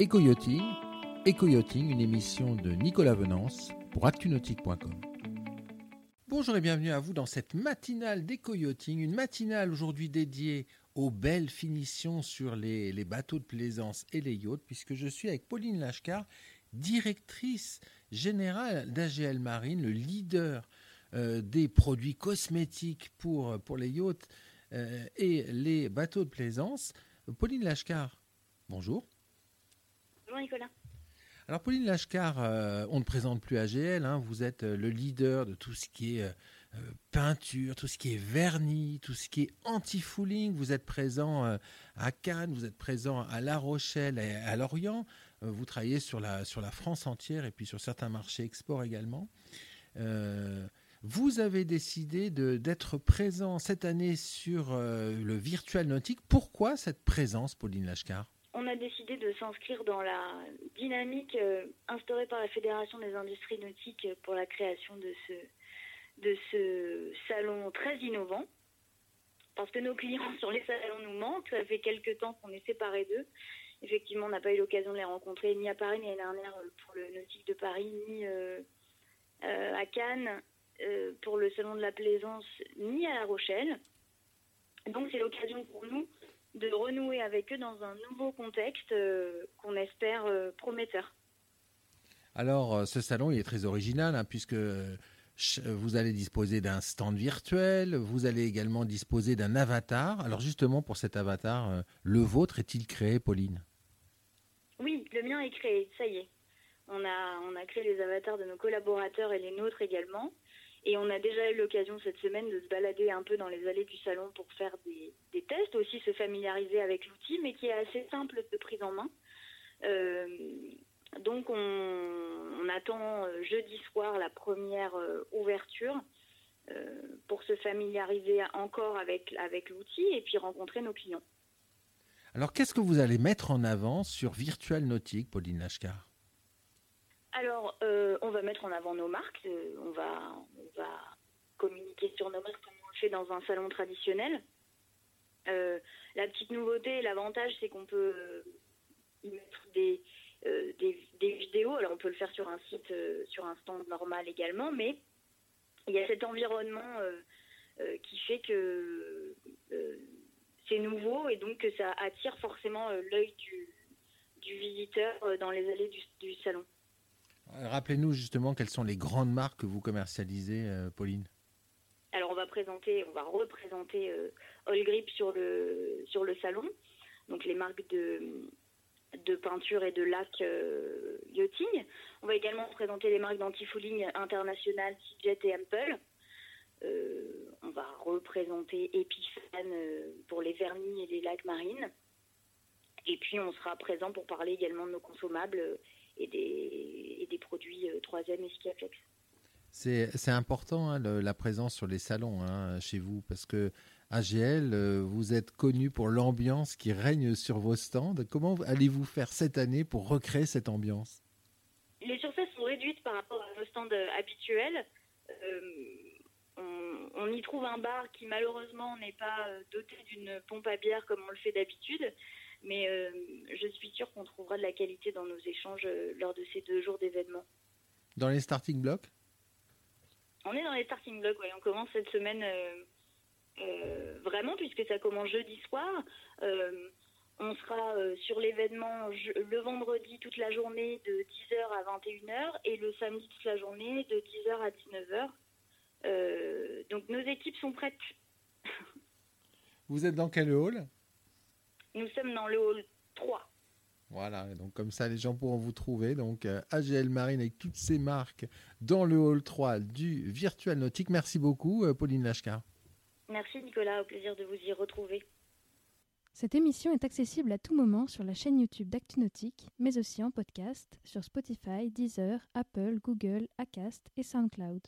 Éco-yachting, une émission de Nicolas Venance pour actunautique.com. Bonjour et bienvenue à vous dans cette matinale d'éco-yachting, une matinale aujourd'hui dédiée aux belles finitions sur les, bateaux de plaisance et les yachts, puisque je suis avec Pauline Lachcar, directrice générale d'AGL Marine, le leader euh, des produits cosmétiques pour, pour les yachts euh, et les bateaux de plaisance. Pauline Lachcar, bonjour. Bonjour Nicolas. Alors Pauline Lachcar, euh, on ne présente plus AGL, hein, vous êtes euh, le leader de tout ce qui est euh, peinture, tout ce qui est vernis, tout ce qui est anti-fouling. Vous êtes présent à Cannes, vous êtes présent à La Rochelle et à Lorient. vous travaillez sur la, sur la France entière et puis sur certains marchés export également. vous avez décidé d'être présent cette année sur le virtual nautique. Pourquoi cette présence, Pauline Lachcar a décidé de s'inscrire dans la dynamique euh, instaurée par la Fédération des industries nautiques pour la création de ce, de ce salon très innovant. Parce que nos clients sur les salons nous manquent. Ça fait quelques temps qu'on est séparés d'eux. Effectivement, on n'a pas eu l'occasion de les rencontrer ni à Paris, l'année dernière euh, pour le Nautique de Paris, ni euh, à Cannes pour le Salon de la Plaisance, ni à La Rochelle. Donc c'est l'occasion pour nous de renouer avec eux dans un nouveau contexte euh, qu'on espère euh, prometteur. Alors, euh, ce salon il est très original, hein, puisque vous allez disposer d'un stand virtuel, vous allez également disposer d'un avatar. Alors justement, pour cet avatar, le vôtre est-il créé, Pauline? Oui, le mien est créé, ça y est. On a, on a créé les avatars de nos collaborateurs et les nôtres également. Et on a déjà eu l'occasion cette semaine de se balader un peu dans les allées du salon pour faire des, tests, aussi se familiariser avec l'outil, mais qui est assez simple de prise en main. Euh, donc on, attend euh, jeudi soir la première euh, ouverture pour se familiariser encore avec, avec l'outil et puis rencontrer nos clients. Alors qu'est-ce que vous allez mettre en avant sur Virtual Nautique, Pauline Lachkar? Alors, euh, on va mettre en avant nos marques. Euh, on, va, on va communiquer sur nos marques comme on le fait dans un salon traditionnel. Euh, la petite nouveauté, l'avantage, c'est qu'on peut y mettre des, des, vidéos. Alors, on peut le faire sur un site, sur un stand normal également, mais il y a cet environnement qui fait que c'est nouveau et donc que ça attire forcément l'œil du, du, visiteur dans les allées du salon. Rappelez-nous justement quelles sont les grandes marques que vous commercialisez, euh, Pauline. Alors on va représenter euh, All Grip sur le salon, donc les marques de peinture et de lac euh, yachting. On va également présenter les marques d'anti-fouling internationales, Seajet et Ample. on va représenter Epifan pour les vernis et les lacs marines. Et puis on sera présent pour parler également de nos consommables et des, des produits euh, troisième et Skiaflex. C'est important hein, la présence sur les salons hein, chez vous parce que AGL, euh, vous êtes connu pour l'ambiance qui règne sur vos stands. Comment allez-vous faire cette année pour recréer cette ambiance? Les surfaces sont réduites par rapport à nos stands euh, habituels. on, y trouve un bar qui malheureusement n'est pas doté d'une pompe à bière comme on le fait d'habitude. Mais euh, je suis sûre qu'on de la qualité dans nos échanges euh, lors de ces deux jours d'événements. Dans les starting blocks? On est dans les starting blocks, oui. On commence cette semaine euh, vraiment, puisque ça commence jeudi soir. on sera sur l'événement le vendredi toute la journée de 10h à 21h et le samedi toute la journée de 10h à 19h. donc nos équipes sont prêtes. Vous êtes dans quel hall? Nous sommes dans le hall 3. Voilà, donc comme ça les gens pourront vous trouver. Donc euh, AGL Marine avec toutes ses marques dans le hall 3 du Virtual Nautique. Merci beaucoup euh, Pauline Lachka. Merci Nicolas, au plaisir de vous y retrouver. Cette émission est accessible à tout moment sur la chaîne YouTube d'ActuNautique, mais aussi en podcast sur Spotify, Deezer, Apple, Google, Acast et SoundCloud.